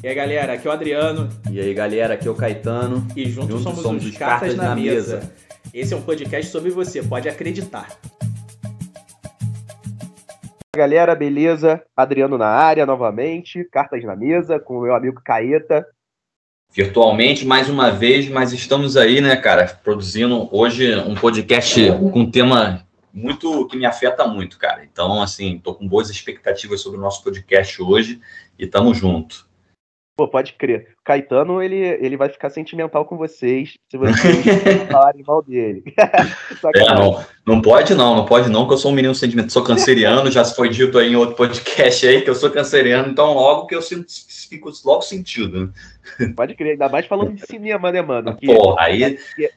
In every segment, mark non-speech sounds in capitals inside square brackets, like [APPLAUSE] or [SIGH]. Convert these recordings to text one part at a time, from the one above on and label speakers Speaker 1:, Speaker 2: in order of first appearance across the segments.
Speaker 1: E aí, galera, aqui é o Adriano.
Speaker 2: E aí, galera, aqui é o Caetano.
Speaker 1: E juntos, juntos somos, somos, os Cartas, Cartas na, na mesa. mesa. Esse é um podcast sobre você, pode acreditar.
Speaker 3: Galera, beleza? Adriano na área novamente, Cartas na mesa, com o meu amigo Caeta.
Speaker 2: Virtualmente, mais uma vez, mas estamos aí, né, cara, produzindo hoje um podcast com um tema muito que me afeta muito, cara. Então, assim, tô com boas expectativas sobre o nosso podcast hoje e tamo junto.
Speaker 3: Pô, pode crer. Caetano, ele, ele vai ficar sentimental com vocês se vocês [LAUGHS] falarem mal dele. [LAUGHS]
Speaker 2: é, não, não pode não, não pode não, que eu sou um menino sentimental. Sou canceriano, já foi dito aí em outro podcast aí que eu sou canceriano, então logo que eu sinto, fico logo sentido.
Speaker 3: Pode crer, ainda mais falando de [LAUGHS] cinema, né, mano?
Speaker 2: Que, Pô, aí...
Speaker 3: Que,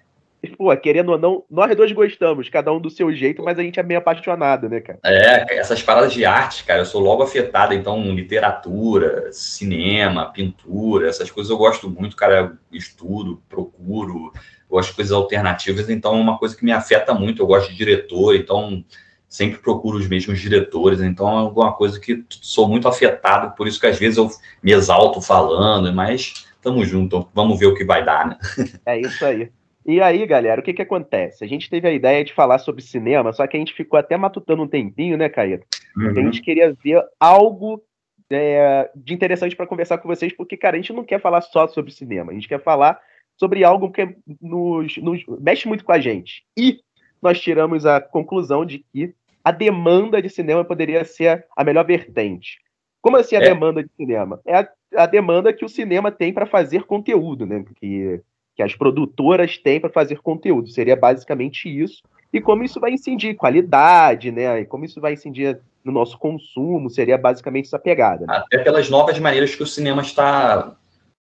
Speaker 3: pô, querendo ou não, nós dois gostamos, cada um do seu jeito, mas a gente é meio apaixonado, né, cara?
Speaker 2: É, essas paradas de arte, cara, eu sou logo afetado, então, literatura, cinema, pintura, essas coisas eu gosto muito, cara, estudo, procuro, gosto de coisas alternativas, então é uma coisa que me afeta muito, eu gosto de diretor, então sempre procuro os mesmos diretores, então é alguma coisa que sou muito afetado, por isso que às vezes eu me exalto falando, mas tamo junto, vamos ver o que vai dar, né?
Speaker 3: É isso aí. E aí, galera, o que que acontece? A gente teve a ideia de falar sobre cinema, só que a gente ficou até matutando um tempinho, né, Caíto? Uhum. A gente queria ver algo é, de interessante para conversar com vocês, porque, cara, a gente não quer falar só sobre cinema, a gente quer falar sobre algo que nos, nos mexe muito com a gente. E nós tiramos a conclusão de que a demanda de cinema poderia ser a melhor vertente. Como assim a é. demanda de cinema? É a, a demanda que o cinema tem para fazer conteúdo, né? Que que as produtoras têm para fazer conteúdo. Seria basicamente isso. E como isso vai incidir qualidade, né? E como isso vai incidir no nosso consumo, seria basicamente essa pegada.
Speaker 2: Né? Até pelas novas maneiras que o cinema está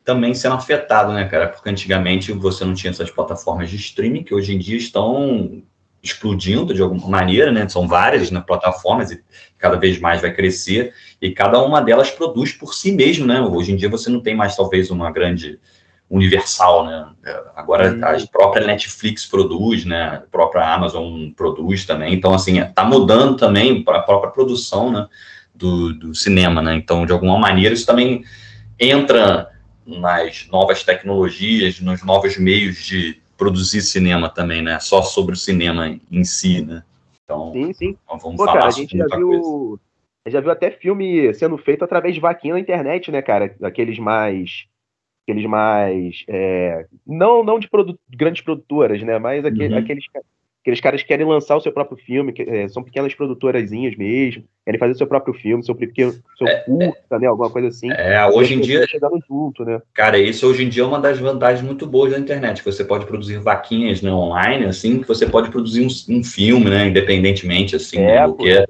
Speaker 2: também sendo afetado, né, cara? Porque antigamente você não tinha essas plataformas de streaming que hoje em dia estão explodindo de alguma maneira, né? São várias né, plataformas e cada vez mais vai crescer e cada uma delas produz por si mesmo, né? Hoje em dia você não tem mais talvez uma grande universal, né? Agora uhum. a própria Netflix produz, né? A própria Amazon produz também. Então, assim, está mudando também a própria produção, né? Do, do cinema, né? Então, de alguma maneira, isso também entra nas novas tecnologias, nos novos meios de produzir cinema também, né? Só sobre o cinema em si, né?
Speaker 3: Então, sim, sim. vamos Pô, falar cara, a gente já viu, coisa. já viu até filme sendo feito através de vaquinha na internet, né, cara? Aqueles mais aqueles mais. É, não não de produ grandes produtoras, né? Mas aquele, uhum. aqueles, aqueles caras que querem lançar o seu próprio filme, que, é, são pequenas produtorazinhas mesmo, querem fazer o seu próprio filme, seu pequeno, seu é, curta, né? Alguma coisa assim.
Speaker 2: É, hoje em dia. Chegando junto, né? Cara, isso hoje em dia é uma das vantagens muito boas da internet, que você pode produzir vaquinhas né, online, assim, que você pode produzir um, um filme, né? Independentemente, assim, é, do que é.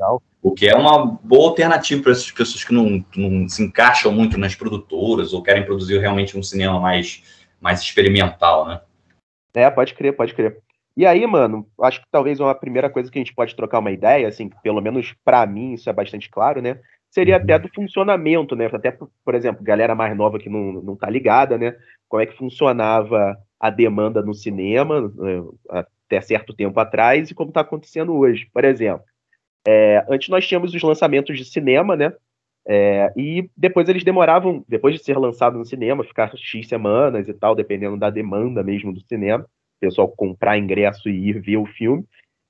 Speaker 2: O que é uma boa alternativa para essas pessoas que não, não, se encaixam muito nas produtoras ou querem produzir realmente um cinema mais, mais experimental, né?
Speaker 3: É, pode crer, pode crer. E aí, mano, acho que talvez uma primeira coisa que a gente pode trocar uma ideia, assim, pelo menos para mim isso é bastante claro, né? Seria até do funcionamento, né? Até, por exemplo, galera mais nova que não, não tá ligada, né? Como é que funcionava a demanda no cinema né? até certo tempo atrás e como está acontecendo hoje. Por exemplo, é, antes nós tínhamos os lançamentos de cinema, né? É, e depois eles demoravam, depois de ser lançado no cinema, ficar X semanas e tal, dependendo da demanda mesmo do cinema, o pessoal comprar ingresso e ir ver o filme.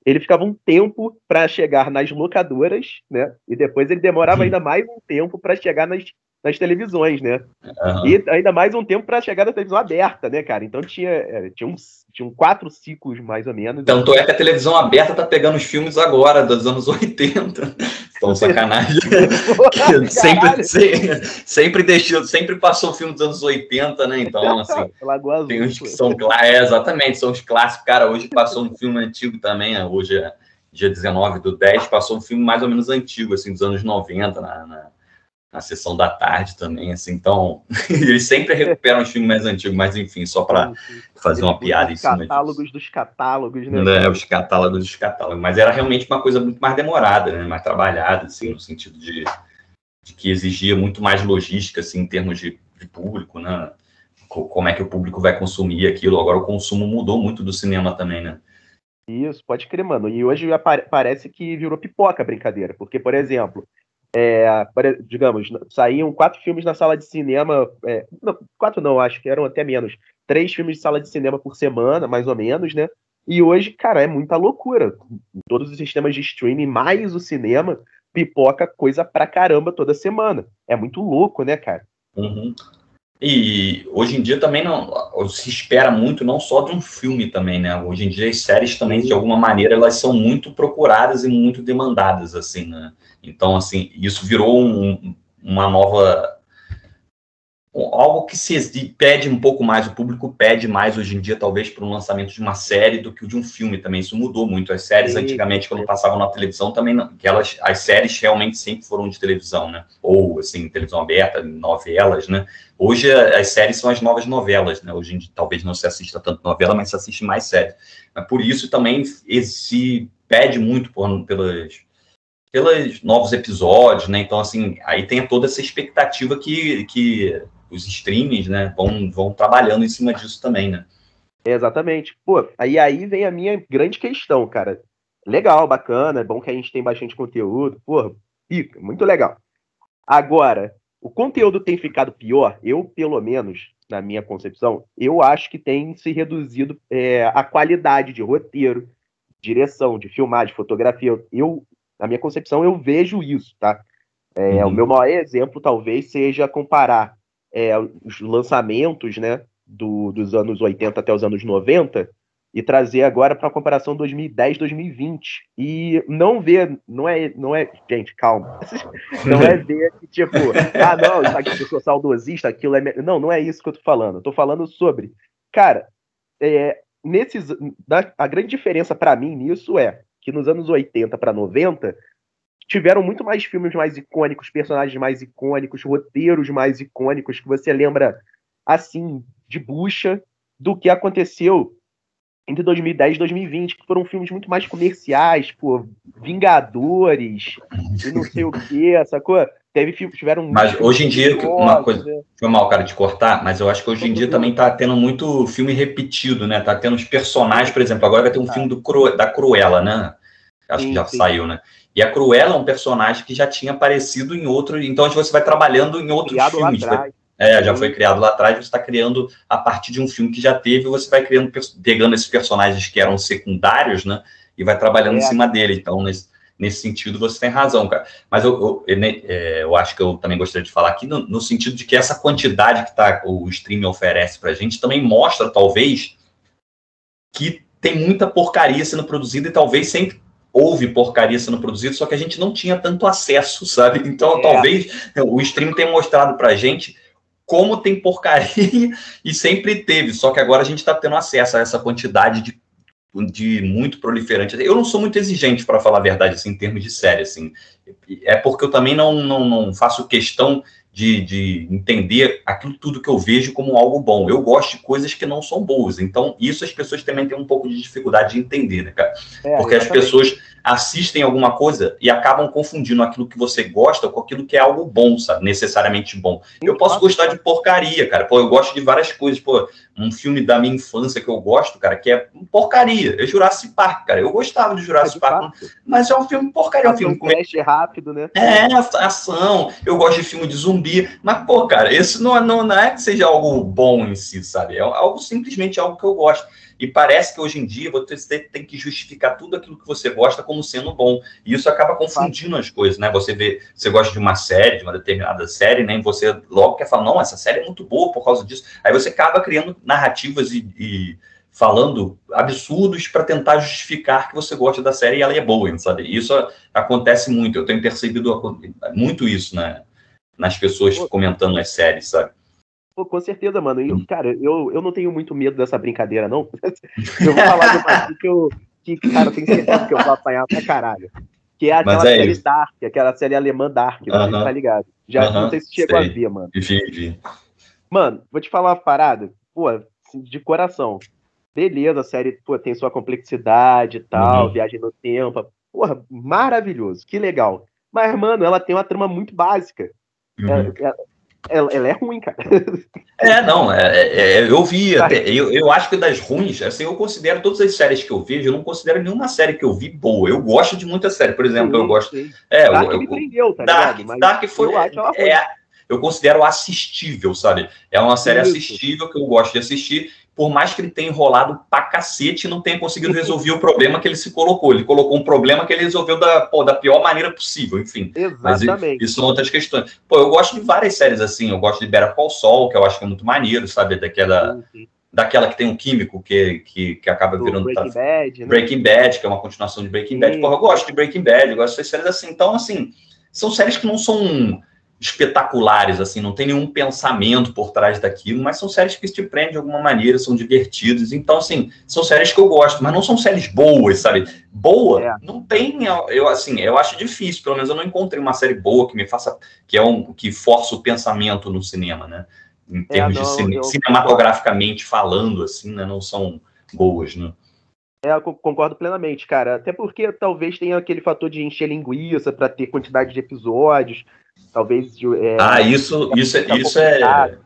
Speaker 3: Ele ficava um tempo para chegar nas locadoras, né? E depois ele demorava ainda mais um tempo para chegar nas, nas televisões, né? Uhum. E ainda mais um tempo para chegar na televisão aberta, né, cara? Então tinha, é, tinha uns tinham quatro ciclos, mais ou menos.
Speaker 2: Tanto é que a televisão aberta tá pegando os filmes agora, dos anos 80. Então, [LAUGHS] sacanagem. [LAUGHS] sempre, sempre, sempre deixou, sempre passou o filme dos anos 80, né? Então, assim. tem uns que são é, exatamente, são os clássicos. Cara, hoje passou um filme antigo também, né? hoje é dia 19 do 10, passou um filme mais ou menos antigo, assim, dos anos 90, na, na na sessão da tarde também, assim, então [LAUGHS] eles sempre recuperam os filmes mais antigos, mas enfim, só para fazer uma piada em cima
Speaker 3: catálogos dos catálogos, né?
Speaker 2: né? Os catálogos dos catálogos, mas era realmente uma coisa muito mais demorada, né? mais trabalhada, assim, no sentido de, de que exigia muito mais logística, assim, em termos de, de público, né? Como é que o público vai consumir aquilo? Agora o consumo mudou muito do cinema também, né?
Speaker 3: Isso, pode crer, mano. E hoje parece que virou pipoca a brincadeira, porque, por exemplo, é, digamos, saíam quatro filmes na sala de cinema, é, não, quatro não, acho que eram até menos, três filmes de sala de cinema por semana, mais ou menos, né? E hoje, cara, é muita loucura. Todos os sistemas de streaming, mais o cinema, pipoca coisa pra caramba toda semana. É muito louco, né, cara?
Speaker 2: Uhum. E hoje em dia também não se espera muito não só de um filme também, né? Hoje em dia as séries também de alguma maneira elas são muito procuradas e muito demandadas assim, né? Então assim isso virou um, uma nova algo que se pede um pouco mais, o público pede mais hoje em dia, talvez, para um lançamento de uma série do que o de um filme também. Isso mudou muito. As séries, Sim. antigamente, quando passavam na televisão, também, aquelas, as séries realmente sempre foram de televisão, né? Ou, assim, televisão aberta, novelas, né? Hoje, as séries são as novas novelas, né? Hoje em dia, talvez não se assista tanto novela, mas se assiste mais séries. Mas por isso também se pede muito por, pelas pelos novos episódios, né? Então, assim, aí tem toda essa expectativa que, que os streamings, né, vão, vão trabalhando em cima disso também, né?
Speaker 3: Exatamente. Pô, aí, aí vem a minha grande questão, cara. Legal, bacana, é bom que a gente tem bastante conteúdo, porra, pica, muito legal. Agora, o conteúdo tem ficado pior? Eu, pelo menos, na minha concepção, eu acho que tem se reduzido é, a qualidade de roteiro, direção, de filmagem, fotografia. Eu, na minha concepção, eu vejo isso, tá? É, uhum. O meu maior exemplo talvez seja comparar é, os lançamentos né, do, dos anos 80 até os anos 90 e trazer agora para a comparação 2010-2020 e não ver, não é, não é, gente, calma, [LAUGHS] não é [LAUGHS] ver que tipo, ah não, isso aqui eu sou saudosista, aquilo é, não, não é isso que eu tô falando, eu tô falando sobre, cara, é, nesses, a grande diferença para mim nisso é que nos anos 80 para 90 tiveram muito mais filmes mais icônicos, personagens mais icônicos, roteiros mais icônicos que você lembra assim de bucha do que aconteceu entre 2010 e 2020, que foram filmes muito mais comerciais, pô, Vingadores e não sei o que, sacou? Teve filmes, tiveram
Speaker 2: Mas hoje em dia, uma coisa, né? foi mal, cara, de cortar, mas eu acho que hoje em dia também tá tendo muito filme repetido, né? Tá tendo os personagens, por exemplo, agora vai ter um tá. filme do Cru, da Cruella, né? Acho sim, que já sim. saiu, né? E a Cruella é um personagem que já tinha aparecido em outro. Então você vai trabalhando em outros criado filmes. Vai, é, já foi criado lá atrás, você está criando a partir de um filme que já teve, você vai criando, pegando esses personagens que eram secundários, né? E vai trabalhando é. em cima dele. Então, nesse, nesse sentido, você tem razão, cara. Mas eu, eu, é, eu acho que eu também gostaria de falar aqui no, no sentido de que essa quantidade que tá, o streaming oferece para a gente também mostra, talvez, que tem muita porcaria sendo produzida e talvez sempre houve porcaria sendo produzida, só que a gente não tinha tanto acesso, sabe? Então, é. talvez o stream tenha mostrado pra gente como tem porcaria [LAUGHS] e sempre teve, só que agora a gente está tendo acesso a essa quantidade de, de muito proliferante. Eu não sou muito exigente, para falar a verdade, assim, em termos de série, assim. É porque eu também não, não, não faço questão de, de entender aquilo tudo que eu vejo como algo bom. Eu gosto de coisas que não são boas. Então, isso as pessoas também têm um pouco de dificuldade de entender, né, cara? É, Porque as pessoas assistem alguma coisa e acabam confundindo aquilo que você gosta com aquilo que é algo bom, sabe? Necessariamente bom. Eu posso gostar de porcaria, cara. Pô, eu gosto de várias coisas. Pô, um filme da minha infância que eu gosto, cara, que é porcaria. É Jurassic Park, cara. Eu gostava de Jurassic é Park, mas é um filme porcaria. É um filme
Speaker 3: com... rápido, né?
Speaker 2: É, ação. Eu gosto de filme de zumbi. Mas, pô, cara, esse não, é, não, não é que seja algo bom em si, sabe? É algo simplesmente algo que eu gosto. E parece que hoje em dia você tem que justificar tudo aquilo que você gosta como sendo bom. E isso acaba confundindo as coisas, né? Você vê, você gosta de uma série, de uma determinada série, né? E você logo quer falar, não, essa série é muito boa por causa disso. Aí você acaba criando narrativas e, e falando absurdos para tentar justificar que você gosta da série e ela é boa, sabe? Isso acontece muito. Eu tenho percebido muito isso, né? Nas pessoas comentando as séries, sabe?
Speaker 3: Pô, com certeza, mano. E, hum. cara, eu, eu não tenho muito medo dessa brincadeira, não. [LAUGHS] eu vou falar de uma [LAUGHS] que eu. Que, cara, eu tenho certeza que eu vou apanhar pra caralho. Que é aquela é série isso. Dark, aquela série alemã Dark, uh -huh. tá ligado? Já uh -huh. não sei se chegou sei. a ver, mano.
Speaker 2: Vi, vi.
Speaker 3: Mano, vou te falar uma parada, pô, assim, de coração. Beleza, a série pô, tem sua complexidade e tal, uhum. viagem no tempo. Porra, maravilhoso, que legal. Mas, mano, ela tem uma trama muito básica. Uhum. É, é, ela, ela, é ruim, cara.
Speaker 2: É, não, é, é, é eu vi, até, eu, eu acho que das ruins, assim, eu considero todas as séries que eu vejo, eu não considero nenhuma série que eu vi boa. Eu gosto de muita série, por exemplo, sim, eu gosto. Sim. É, Dark eu, me prendeu, tá Dark, ligado? Dark foi. Eu, acho ela é, eu considero assistível, sabe? É uma série Isso. assistível que eu gosto de assistir por mais que ele tenha enrolado pra cacete, não tenha conseguido resolver o problema que ele se colocou. Ele colocou um problema que ele resolveu da, pô, da pior maneira possível, enfim.
Speaker 3: Exatamente.
Speaker 2: Mas isso são outras questões. Pô, eu gosto de várias séries assim. Eu gosto de Better Call Saul, que eu acho que é muito maneiro, sabe? Daquela, daquela que tem um químico que, que, que acaba virando...
Speaker 3: Breaking tá, Bad, né?
Speaker 2: Breaking Bad, que é uma continuação de Breaking Bad. Pô, eu gosto de Breaking Bad, eu gosto de séries assim. Então, assim, são séries que não são espetaculares, assim, não tem nenhum pensamento por trás daquilo, mas são séries que te prendem de alguma maneira, são divertidas. Então, assim, são séries que eu gosto, mas não são séries boas, sabe? Boa, é. não tem, eu assim, eu acho difícil, pelo menos eu não encontrei uma série boa que me faça, que é um que força o pensamento no cinema, né? Em é, termos é, não, de cine, eu... cinematograficamente falando, assim, né? Não são boas, né?
Speaker 3: É, eu concordo plenamente, cara. Até porque talvez tenha aquele fator de encher linguiça para ter quantidade de episódios. Talvez.
Speaker 2: É, ah, isso, isso, é, isso é.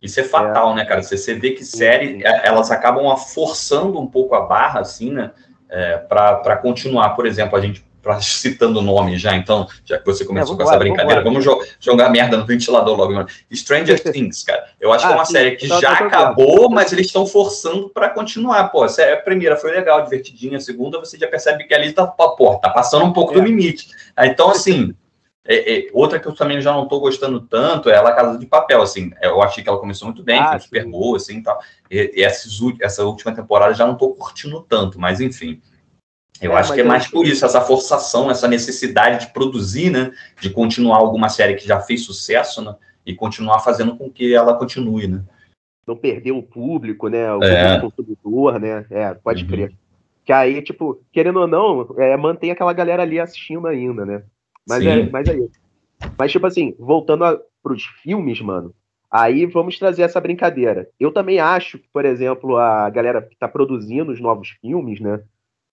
Speaker 2: Isso é fatal, é. né, cara? Você, vê que séries, é, elas acabam forçando um pouco a barra, assim, né? É, para continuar. Por exemplo, a gente [LAUGHS] citando o nome já, então, já que você começou é, com essa brincadeira, vamos, vamos jo jogar merda no ventilador logo. Stranger [LAUGHS] Things, cara. Eu acho ah, que é uma sim, série que já acabou, mas eles estão forçando para continuar. Pô, a primeira foi legal, divertidinha, a segunda você já percebe que ali tá, pô, tá passando um pouco é. do limite. Então, assim. É, é, outra que eu também já não estou gostando tanto é a La Casa de Papel, assim, eu achei que ela começou muito bem, ah, foi super boa, assim, tal, e, e essa, essa última temporada já não estou curtindo tanto, mas enfim, eu é, acho que é mais por isso, essa forçação, essa necessidade de produzir, né, de continuar alguma série que já fez sucesso, né, e continuar fazendo com que ela continue, né.
Speaker 3: Não perder o público, né, o é. consumidor, né, é, pode uhum. crer. Que aí, tipo, querendo ou não, é, mantém aquela galera ali assistindo ainda, né. Mas Sim. é, mas é isso. Mas, tipo assim, voltando para os filmes, mano, aí vamos trazer essa brincadeira. Eu também acho que, por exemplo, a galera que está produzindo os novos filmes, né,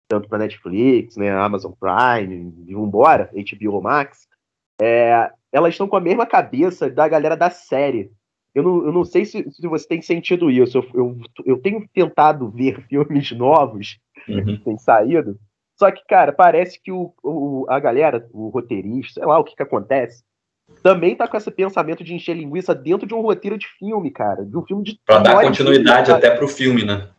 Speaker 3: tanto para Netflix, né, Amazon Prime, e vambora, HBO Max, é, elas estão com a mesma cabeça da galera da série. Eu não, eu não sei se, se você tem sentido isso. Eu, eu, eu tenho tentado ver [LAUGHS] filmes novos uhum. que têm saído, só que, cara, parece que o, o, a galera, o roteirista, sei lá o que, que acontece, também tá com esse pensamento de encher linguiça dentro de um roteiro de filme, cara. De um filme de.
Speaker 2: Pra dar continuidade até pro filme, né?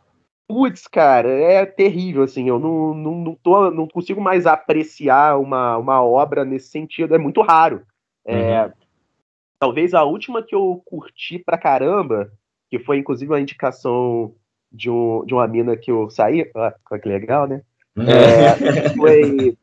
Speaker 3: Putz, cara, é terrível, assim. Eu não, não, não, tô, não consigo mais apreciar uma, uma obra nesse sentido. É muito raro. É, uhum. Talvez a última que eu curti pra caramba, que foi inclusive uma indicação de, um, de uma mina que eu saí. Ah, que legal, né? É, foi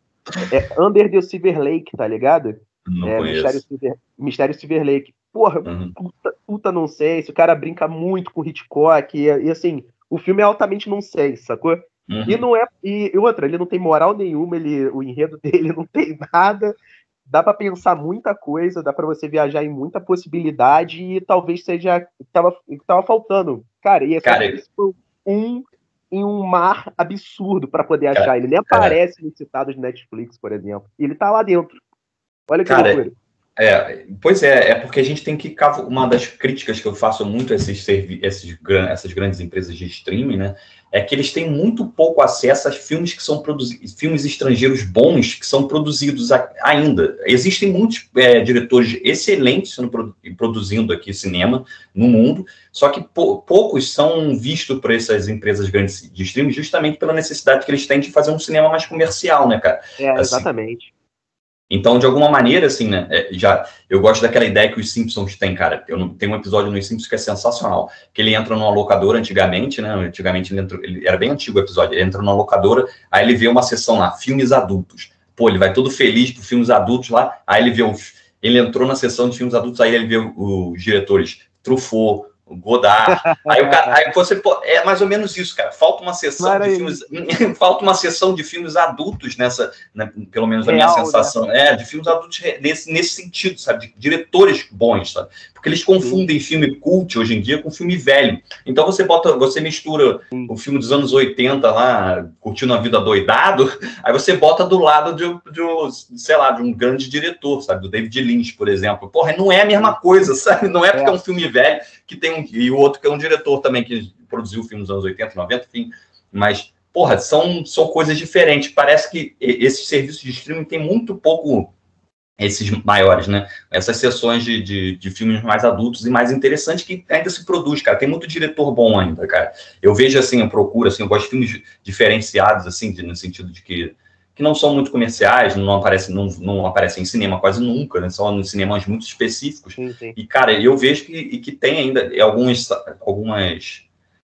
Speaker 3: é, Under the Silver Lake, tá ligado?
Speaker 2: Não é,
Speaker 3: Mistério Silver, Mistério Silver Lake. Porra, uhum. puta, puta não sei. Se o cara brinca muito com Hitchcock. E, e assim, o filme é altamente não sei, sacou? Uhum. E não é. E, outra, ele não tem moral nenhuma, ele, o enredo [LAUGHS] dele não tem nada. Dá para pensar muita coisa, dá para você viajar em muita possibilidade e talvez seja tava, tava faltando. Cara, e esse
Speaker 2: cara,
Speaker 3: um em um mar absurdo para poder achar. Cara, ele nem aparece cara, nos citados de Netflix, por exemplo. E ele tá lá dentro. Olha que cara, loucura.
Speaker 2: É, pois é, é porque a gente tem que. Uma das críticas que eu faço muito a esses, esses, essas grandes empresas de streaming, né? É que eles têm muito pouco acesso a filmes que são produzidos, filmes estrangeiros bons que são produzidos ainda. Existem muitos é, diretores excelentes sendo, produzindo aqui cinema no mundo, só que poucos são vistos por essas empresas grandes de streaming justamente pela necessidade que eles têm de fazer um cinema mais comercial, né, cara?
Speaker 3: É, assim, exatamente.
Speaker 2: Então, de alguma maneira, assim, né? É, já, eu gosto daquela ideia que os Simpsons têm, cara. Eu não, tem um episódio nos Simpsons que é sensacional. Que ele entra numa locadora antigamente, né? Antigamente ele, entra, ele era bem antigo o episódio. Ele entra numa locadora, aí ele vê uma sessão lá, filmes adultos. Pô, ele vai todo feliz para filmes adultos lá. Aí ele vê os, ele entrou na sessão de filmes adultos, aí ele vê os diretores Truffaut, Godard. [LAUGHS] Aí, o cara, aí você é mais ou menos isso, cara. Falta uma sessão de filmes, [LAUGHS] falta uma sessão de filmes adultos nessa, né, pelo menos a minha né? sensação, né? é de filmes adultos nesse, nesse sentido, sabe, de diretores bons, sabe? Porque eles confundem filme cult hoje em dia com filme velho. Então você bota, você mistura o filme dos anos 80 lá, curtindo a vida doidado, [LAUGHS] aí você bota do lado de, de, sei lá, de um grande diretor, sabe? Do David Lynch, por exemplo. Porra, não é a mesma coisa, [LAUGHS] sabe? Não é porque é, um filme velho que tem um. E o outro que é um diretor também que produziu o filme nos anos 80, 90, enfim. Mas, porra, são, são coisas diferentes. Parece que esses serviços de streaming têm muito pouco esses maiores, né? Essas sessões de, de, de, filmes mais adultos e mais interessantes que ainda se produz, cara. Tem muito diretor bom ainda, cara. Eu vejo assim, eu procuro, assim, eu gosto de filmes diferenciados, assim, de, no sentido de que, que não são muito comerciais, não aparecem, não, não aparecem em cinema quase nunca, né? São em cinemas muito específicos. Sim, sim. E, cara, eu vejo que, que tem ainda algumas, algumas,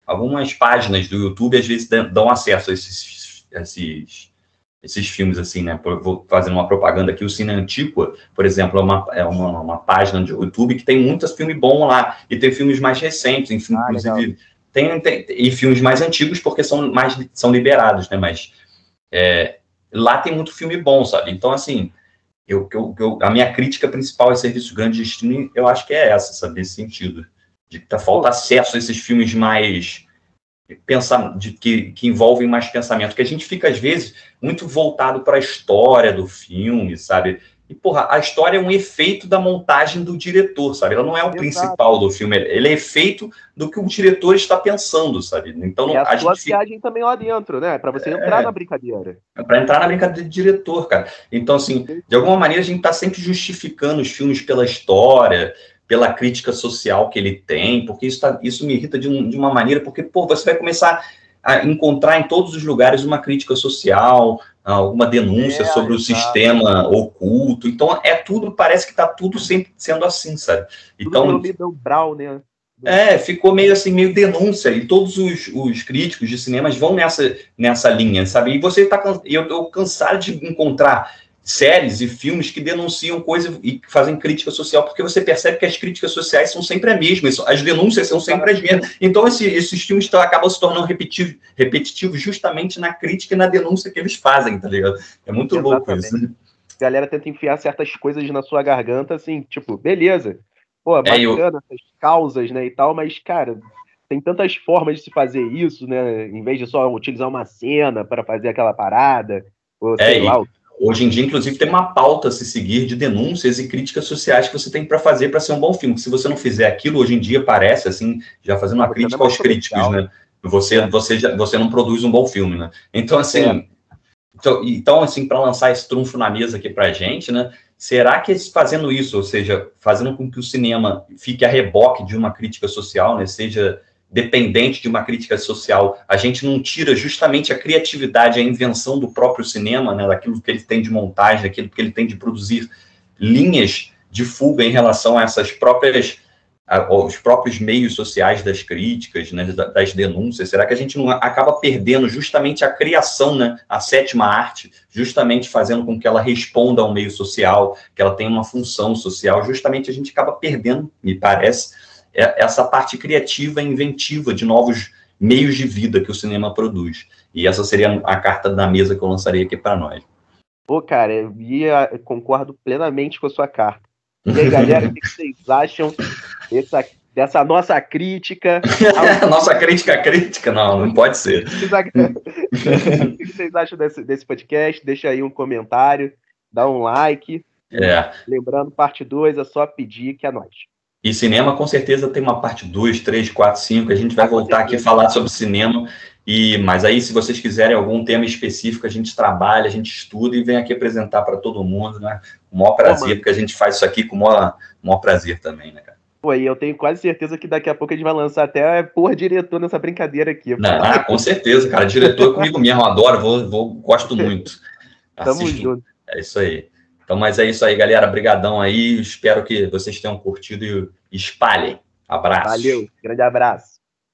Speaker 2: algumas páginas do YouTube, às vezes, dão acesso a esses, esses esses filmes, assim, né? Vou fazendo uma propaganda aqui, o Cine Antiqua, por exemplo, é uma, é uma, uma página de YouTube que tem muitos filmes bons lá, e tem filmes mais recentes, enfim, ah, inclusive, tem, tem, e filmes mais antigos porque são mais são liberados, né? Mas é, lá tem muito filme bom, sabe? Então, assim, eu, eu, eu, a minha crítica principal a serviços grandes de streaming, eu acho que é essa, sabe? Nesse sentido. De que tá, falta acesso a esses filmes mais pensar, de, que, que envolvem mais pensamento, que a gente fica, às vezes, muito voltado para a história do filme, sabe? E, porra, a história é um efeito da montagem do diretor, sabe? Ela não é o Exato. principal do filme, ele é efeito do que o diretor está pensando, sabe?
Speaker 3: Então, não, é a, a sua gente viagem também lá dentro, né? Para você entrar é, na brincadeira.
Speaker 2: É para entrar na brincadeira de diretor, cara. Então, assim, de alguma maneira a gente está sempre justificando os filmes pela história, pela crítica social que ele tem, porque isso, tá, isso me irrita de, um, de uma maneira, porque, pô, você vai começar a encontrar em todos os lugares uma crítica social, alguma denúncia é, sobre o sistema oculto. Então, é tudo, parece que está tudo sempre sendo assim, sabe? Então,
Speaker 3: tudo Brown, né?
Speaker 2: É, ficou meio assim, meio denúncia, e todos os, os críticos de cinemas vão nessa, nessa linha, sabe? E você está eu, eu cansado de encontrar séries e filmes que denunciam coisas e fazem crítica social, porque você percebe que as críticas sociais são sempre as mesmas, as denúncias são sempre as mesmas. Então, esse, esses filmes acabam se tornando repetitivos, repetitivos justamente na crítica e na denúncia que eles fazem, tá ligado? É muito Exatamente. louco isso.
Speaker 3: A galera tenta enfiar certas coisas na sua garganta, assim, tipo, beleza, pô, bacana é, eu... essas causas, né, e tal, mas, cara, tem tantas formas de se fazer isso, né, em vez de só utilizar uma cena para fazer aquela parada, ou
Speaker 2: é, sei é, lá, e Hoje em dia, inclusive, tem uma pauta a se seguir de denúncias e críticas sociais que você tem para fazer para ser um bom filme. Se você não fizer aquilo, hoje em dia parece assim, já fazendo uma crítica aos críticos, né? Você, é. você, já, você não produz um bom filme, né? Então, assim, é. então, então, assim, para lançar esse trunfo na mesa aqui para a gente, né? Será que fazendo isso, ou seja, fazendo com que o cinema fique a reboque de uma crítica social, né? Seja dependente de uma crítica social, a gente não tira justamente a criatividade, a invenção do próprio cinema, né, daquilo que ele tem de montagem, daquilo que ele tem de produzir linhas de fuga em relação a essas próprias aos próprios meios sociais das críticas, né, das denúncias? Será que a gente não acaba perdendo justamente a criação, né, a sétima arte, justamente fazendo com que ela responda ao meio social, que ela tenha uma função social? Justamente a gente acaba perdendo, me parece, essa parte criativa e inventiva de novos meios de vida que o cinema produz. E essa seria a carta da mesa que eu lançaria aqui para nós.
Speaker 3: Pô, cara, eu ia, concordo plenamente com a sua carta. E aí, galera, o que vocês acham dessa, dessa nossa crítica? [LAUGHS]
Speaker 2: nossa crítica crítica? Não, não pode ser. [LAUGHS]
Speaker 3: o que vocês acham desse, desse podcast? Deixa aí um comentário, dá um like.
Speaker 2: É.
Speaker 3: Lembrando, parte 2 é só pedir que é nós.
Speaker 2: E cinema com certeza tem uma parte 2, 3, 4, 5. A gente vai voltar aqui a falar sobre cinema. E, mas aí, se vocês quiserem algum tema específico, a gente trabalha, a gente estuda e vem aqui apresentar para todo mundo, né? Com o maior prazer, Pô, porque a gente faz isso aqui com o maior, maior prazer também, né, cara?
Speaker 3: Pô, e eu tenho quase certeza que daqui a pouco a gente vai lançar até por diretor nessa brincadeira aqui.
Speaker 2: Não, ah, com certeza, cara. Diretor é comigo mesmo, adoro, vou, vou, gosto [LAUGHS] muito.
Speaker 3: Tamo junto.
Speaker 2: É isso aí. Então, mas é isso aí, galera. Brigadão aí. Espero que vocês tenham curtido e espalhem. Abraço.
Speaker 3: Valeu. Grande abraço.